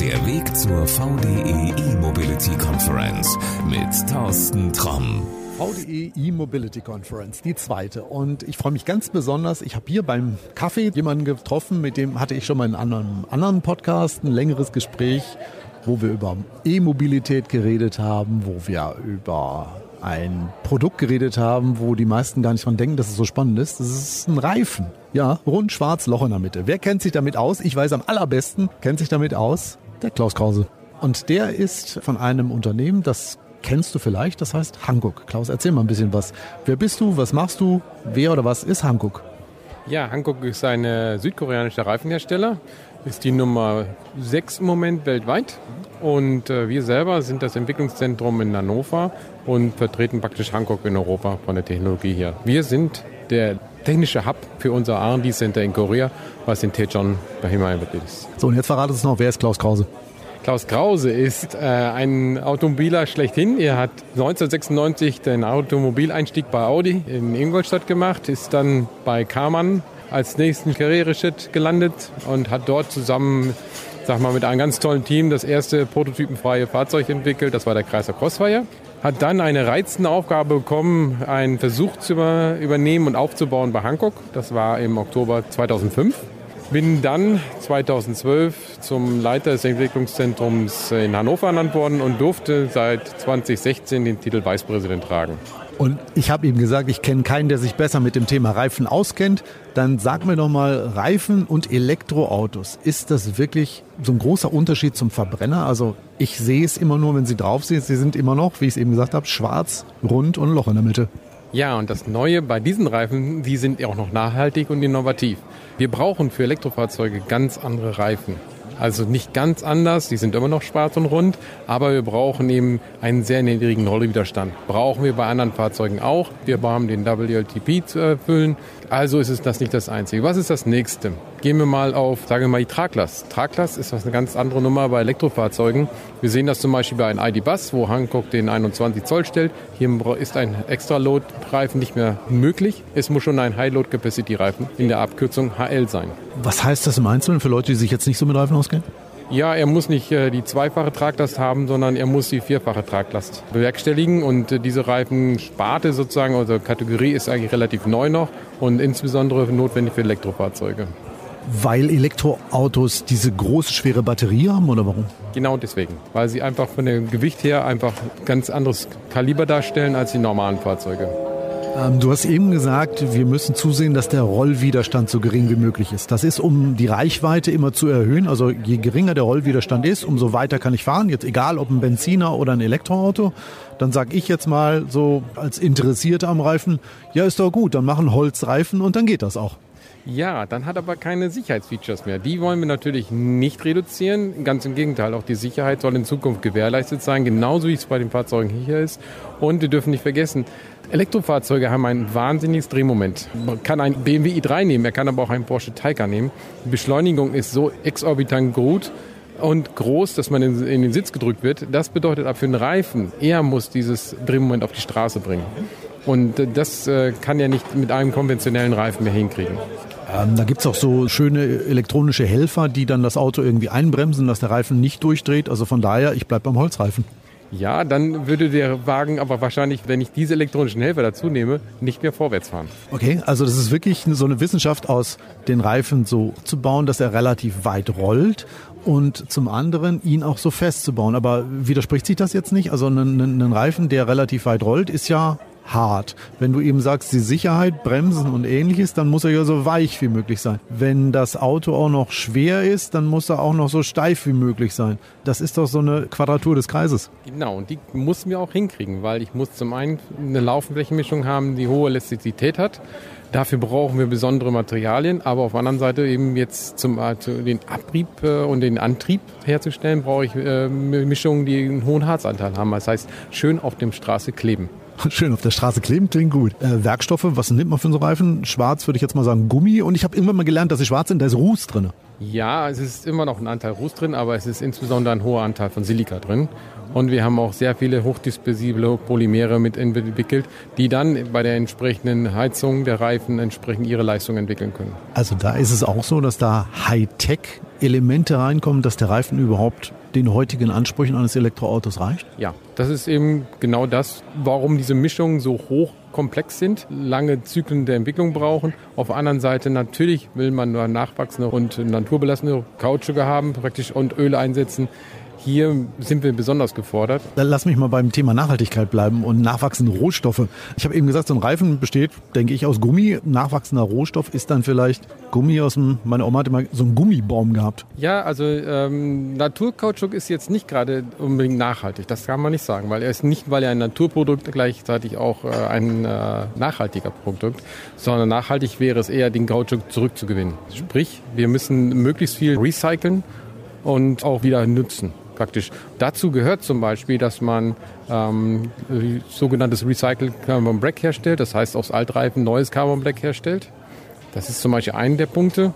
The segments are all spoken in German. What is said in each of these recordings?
Der Weg zur VDE E-Mobility Conference mit Thorsten Tromm. VDE E-Mobility Conference, die zweite. Und ich freue mich ganz besonders. Ich habe hier beim Kaffee jemanden getroffen, mit dem hatte ich schon mal in einem anderen Podcast ein längeres Gespräch, wo wir über E-Mobilität geredet haben, wo wir über ein Produkt geredet haben, wo die meisten gar nicht dran denken, dass es so spannend ist. Das ist ein Reifen. Ja, rund, schwarz, Loch in der Mitte. Wer kennt sich damit aus? Ich weiß am allerbesten, kennt sich damit aus? Der Klaus Krause. Und der ist von einem Unternehmen, das kennst du vielleicht, das heißt Hankook. Klaus, erzähl mal ein bisschen was. Wer bist du? Was machst du? Wer oder was ist Hankook? Ja, Hankook ist ein äh, südkoreanischer Reifenhersteller, ist die Nummer 6 im Moment weltweit. Und äh, wir selber sind das Entwicklungszentrum in Hannover und vertreten praktisch Hankook in Europa von der Technologie her. Wir sind der technische Hub für unser R&D Center in Korea, was in Daejeon bei Himalaya ist. So, und jetzt verratet es noch, wer ist Klaus Krause? Klaus Krause ist äh, ein Automobiler schlechthin. Er hat 1996 den Automobileinstieg bei Audi in Ingolstadt gemacht, ist dann bei Karmann als nächsten Karriereschritt gelandet und hat dort zusammen sag mal, mit einem ganz tollen Team das erste prototypenfreie Fahrzeug entwickelt. Das war der Chrysler Crossfire. Hat dann eine reizende Aufgabe bekommen, einen Versuch zu übernehmen und aufzubauen bei Hankook. Das war im Oktober 2005. Bin dann 2012 zum Leiter des Entwicklungszentrums in Hannover ernannt worden und durfte seit 2016 den Titel Vicepräsident tragen. Und ich habe ihm gesagt, ich kenne keinen, der sich besser mit dem Thema Reifen auskennt. Dann sag mir doch mal, Reifen und Elektroautos, ist das wirklich so ein großer Unterschied zum Verbrenner? Also ich sehe es immer nur, wenn Sie drauf sind. Sie sind immer noch, wie ich es eben gesagt habe, schwarz, rund und ein Loch in der Mitte. Ja, und das Neue bei diesen Reifen, die sind auch noch nachhaltig und innovativ. Wir brauchen für Elektrofahrzeuge ganz andere Reifen. Also nicht ganz anders, die sind immer noch schwarz und rund, aber wir brauchen eben einen sehr niedrigen Rollwiderstand. Brauchen wir bei anderen Fahrzeugen auch. Wir haben den WLTP zu erfüllen. Also ist es das nicht das Einzige. Was ist das Nächste? Gehen wir mal auf, sagen wir mal, die Traglast. Traglast ist was eine ganz andere Nummer bei Elektrofahrzeugen. Wir sehen das zum Beispiel bei einem ID-Bus, wo Hankook den 21 Zoll stellt. Hier ist ein Extra-Load-Reifen nicht mehr möglich. Es muss schon ein High-Load-Capacity-Reifen in der Abkürzung HL sein. Was heißt das im Einzelnen für Leute, die sich jetzt nicht so mit Reifen auskennen? Ja, er muss nicht äh, die zweifache Traglast haben, sondern er muss die vierfache Traglast bewerkstelligen. Und äh, diese Reifensparte sozusagen, also Kategorie ist eigentlich relativ neu noch und insbesondere notwendig für Elektrofahrzeuge. Weil Elektroautos diese große, schwere Batterie haben oder warum? Genau deswegen, weil sie einfach von dem Gewicht her einfach ganz anderes Kaliber darstellen als die normalen Fahrzeuge. Ähm, du hast eben gesagt, wir müssen zusehen, dass der Rollwiderstand so gering wie möglich ist. Das ist, um die Reichweite immer zu erhöhen. Also je geringer der Rollwiderstand ist, umso weiter kann ich fahren. Jetzt egal, ob ein Benziner oder ein Elektroauto. Dann sage ich jetzt mal so als Interessierte am Reifen, ja ist doch gut, dann machen Holzreifen und dann geht das auch. Ja, dann hat aber keine Sicherheitsfeatures mehr. Die wollen wir natürlich nicht reduzieren. Ganz im Gegenteil, auch die Sicherheit soll in Zukunft gewährleistet sein, genauso wie es bei den Fahrzeugen hier ist. Und wir dürfen nicht vergessen, Elektrofahrzeuge haben ein wahnsinniges Drehmoment. Man kann ein BMW i3 nehmen, er kann aber auch einen Porsche Taycan nehmen. Die Beschleunigung ist so exorbitant gut und groß, dass man in, den Sitz gedrückt wird. Das bedeutet aber für einen Reifen, er muss dieses Drehmoment auf die Straße bringen. Und das äh, kann er nicht mit einem konventionellen Reifen mehr hinkriegen. Ähm, da gibt's auch so schöne elektronische Helfer, die dann das Auto irgendwie einbremsen, dass der Reifen nicht durchdreht. Also von daher, ich bleib beim Holzreifen. Ja, dann würde der Wagen aber wahrscheinlich, wenn ich diese elektronischen Helfer dazu nehme, nicht mehr vorwärts fahren. Okay, also das ist wirklich so eine Wissenschaft aus den Reifen so zu bauen, dass er relativ weit rollt und zum anderen ihn auch so festzubauen. Aber widerspricht sich das jetzt nicht? Also ein, ein Reifen, der relativ weit rollt, ist ja hart. Wenn du eben sagst, die Sicherheit, Bremsen und ähnliches, dann muss er ja so weich wie möglich sein. Wenn das Auto auch noch schwer ist, dann muss er auch noch so steif wie möglich sein. Das ist doch so eine Quadratur des Kreises. Genau, und die müssen wir auch hinkriegen, weil ich muss zum einen eine Laufenflächenmischung haben, die hohe Elastizität hat. Dafür brauchen wir besondere Materialien, aber auf der anderen Seite eben jetzt zum äh, den Abrieb äh, und den Antrieb herzustellen, brauche ich äh, Mischungen, die einen hohen Harzanteil haben. Das heißt, schön auf dem Straße kleben. Schön auf der Straße kleben, klingt gut. Äh, Werkstoffe, was nimmt man für so Reifen? Schwarz würde ich jetzt mal sagen Gummi. Und ich habe irgendwann mal gelernt, dass sie schwarz sind, da ist Ruß drin. Ja, es ist immer noch ein Anteil Ruß drin, aber es ist insbesondere ein hoher Anteil von Silika drin. Und wir haben auch sehr viele hochdispersible Polymere mit entwickelt, die dann bei der entsprechenden Heizung der Reifen entsprechend ihre Leistung entwickeln können. Also da ist es auch so, dass da Hightech Elemente reinkommen, dass der Reifen überhaupt den heutigen Ansprüchen eines Elektroautos reicht? Ja, das ist eben genau das, warum diese Mischungen so hoch komplex sind, lange Zyklen der Entwicklung brauchen. Auf der anderen Seite natürlich will man nur nachwachsende und naturbelassene Kautschuke haben praktisch und Öle einsetzen, hier sind wir besonders gefordert. Lass mich mal beim Thema Nachhaltigkeit bleiben und nachwachsende Rohstoffe. Ich habe eben gesagt, so ein Reifen besteht, denke ich, aus Gummi. Nachwachsender Rohstoff ist dann vielleicht Gummi aus dem, meine Oma hatte mal so einen Gummibaum gehabt. Ja, also ähm, Naturkautschuk ist jetzt nicht gerade unbedingt nachhaltig. Das kann man nicht sagen, weil er ist nicht, weil er ein Naturprodukt gleichzeitig auch äh, ein äh, nachhaltiger Produkt, sondern nachhaltig wäre es eher, den Kautschuk zurückzugewinnen. Sprich, wir müssen möglichst viel recyceln und auch wieder nutzen praktisch. Dazu gehört zum Beispiel, dass man ähm, sogenanntes Recycled Carbon Black herstellt, das heißt aus Altreifen neues Carbon Black herstellt. Das ist zum Beispiel ein der Punkte.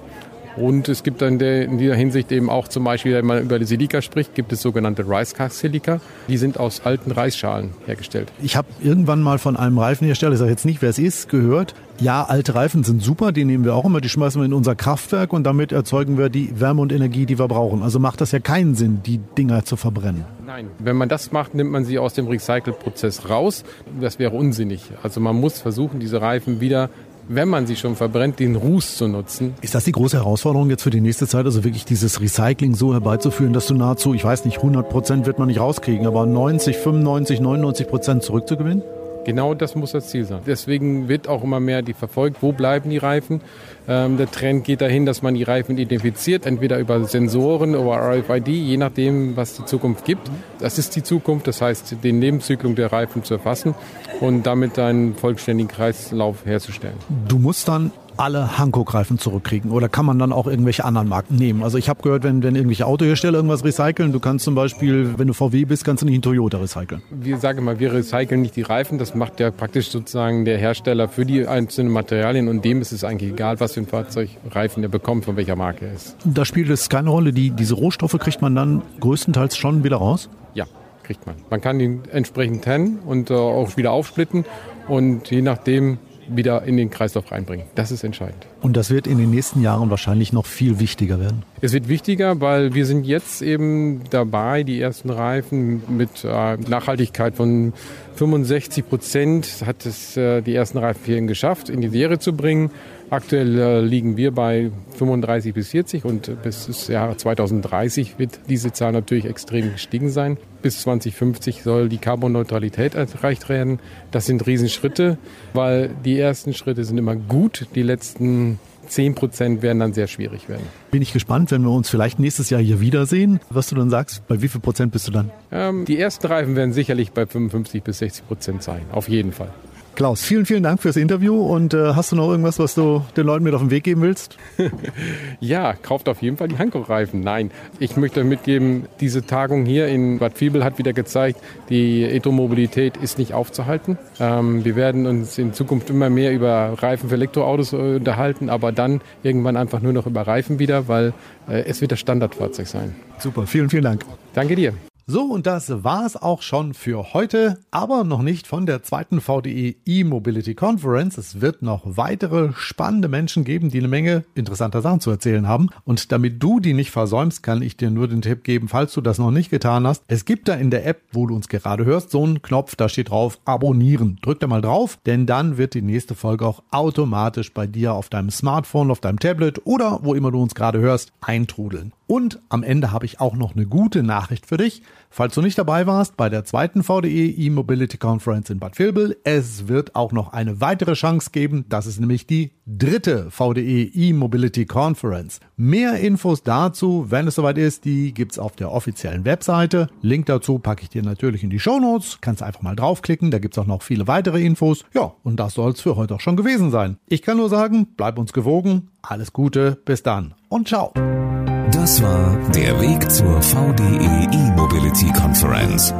Und es gibt dann in dieser Hinsicht eben auch zum Beispiel, wenn man über die Silika spricht, gibt es sogenannte Rice Cask Silika. Die sind aus alten Reisschalen hergestellt. Ich habe irgendwann mal von einem Reifenhersteller, ich sage jetzt nicht, wer es ist, gehört, ja, alte Reifen sind super, die nehmen wir auch immer, die schmeißen wir in unser Kraftwerk und damit erzeugen wir die Wärme und Energie, die wir brauchen. Also macht das ja keinen Sinn, die Dinger zu verbrennen. Nein, wenn man das macht, nimmt man sie aus dem Recycle-Prozess raus. Das wäre unsinnig. Also man muss versuchen, diese Reifen wieder wenn man sie schon verbrennt, den Ruß zu nutzen. Ist das die große Herausforderung jetzt für die nächste Zeit, also wirklich dieses Recycling so herbeizuführen, dass du nahezu, ich weiß nicht, 100 Prozent wird man nicht rauskriegen, aber 90, 95, 99 Prozent zurückzugewinnen? Genau das muss das Ziel sein. Deswegen wird auch immer mehr die verfolgt, wo bleiben die Reifen. Ähm, der Trend geht dahin, dass man die Reifen identifiziert, entweder über Sensoren oder RFID, je nachdem, was die Zukunft gibt. Das ist die Zukunft, das heißt, den Lebenszyklus der Reifen zu erfassen und damit einen vollständigen Kreislauf herzustellen. Du musst dann alle Hankook-Reifen zurückkriegen? Oder kann man dann auch irgendwelche anderen Marken nehmen? Also ich habe gehört, wenn, wenn irgendwelche Autohersteller irgendwas recyceln, du kannst zum Beispiel, wenn du VW bist, kannst du nicht einen Toyota recyceln. Wir sagen mal, wir recyceln nicht die Reifen, das macht ja praktisch sozusagen der Hersteller für die einzelnen Materialien und dem ist es eigentlich egal, was für ein Fahrzeug Reifen er bekommt, von welcher Marke er ist. Da spielt es keine Rolle, die, diese Rohstoffe kriegt man dann größtenteils schon wieder raus? Ja, kriegt man. Man kann ihn entsprechend trennen und äh, auch wieder aufsplitten und je nachdem, wieder in den Kreislauf reinbringen. Das ist entscheidend. Und das wird in den nächsten Jahren wahrscheinlich noch viel wichtiger werden. Es wird wichtiger, weil wir sind jetzt eben dabei, die ersten Reifen mit äh, Nachhaltigkeit von 65 Prozent hat es äh, die ersten Reifenfirmen geschafft, in die Serie zu bringen. Aktuell äh, liegen wir bei 35 bis 40 und bis das Jahr 2030 wird diese Zahl natürlich extrem gestiegen sein. Bis 2050 soll die Carbonneutralität erreicht werden. Das sind Riesenschritte, weil die ersten Schritte sind immer gut. Die letzten 10 Prozent werden dann sehr schwierig werden. Bin ich gespannt, wenn wir uns vielleicht nächstes Jahr hier wiedersehen, was du dann sagst. Bei wie viel Prozent bist du dann? Ähm, die ersten Reifen werden sicherlich bei 55 bis 60 Prozent sein. Auf jeden Fall. Klaus, vielen, vielen Dank fürs Interview und äh, hast du noch irgendwas, was du den Leuten mit auf den Weg geben willst? ja, kauft auf jeden Fall die Hankook-Reifen. Nein, ich möchte mitgeben, diese Tagung hier in Bad Fiebel hat wieder gezeigt, die Elektromobilität ist nicht aufzuhalten. Ähm, wir werden uns in Zukunft immer mehr über Reifen für Elektroautos äh, unterhalten, aber dann irgendwann einfach nur noch über Reifen wieder, weil äh, es wird das Standardfahrzeug sein. Super, vielen, vielen Dank. Danke dir. So, und das war es auch schon für heute, aber noch nicht von der zweiten VDE E-Mobility Conference. Es wird noch weitere spannende Menschen geben, die eine Menge interessanter Sachen zu erzählen haben. Und damit du die nicht versäumst, kann ich dir nur den Tipp geben, falls du das noch nicht getan hast. Es gibt da in der App, wo du uns gerade hörst, so einen Knopf, da steht drauf Abonnieren. Drück da mal drauf, denn dann wird die nächste Folge auch automatisch bei dir auf deinem Smartphone, auf deinem Tablet oder wo immer du uns gerade hörst, eintrudeln. Und am Ende habe ich auch noch eine gute Nachricht für dich. Falls du nicht dabei warst bei der zweiten VDE E-Mobility Conference in Bad Vilbel, es wird auch noch eine weitere Chance geben. Das ist nämlich die dritte VDE E-Mobility Conference. Mehr Infos dazu, wenn es soweit ist, die gibt's auf der offiziellen Webseite. Link dazu packe ich dir natürlich in die Show Notes. Kannst einfach mal draufklicken, da gibt's auch noch viele weitere Infos. Ja, und das soll's für heute auch schon gewesen sein. Ich kann nur sagen, bleib uns gewogen. Alles Gute, bis dann und ciao. Das war der Weg zur VDE E-Mobility Conference.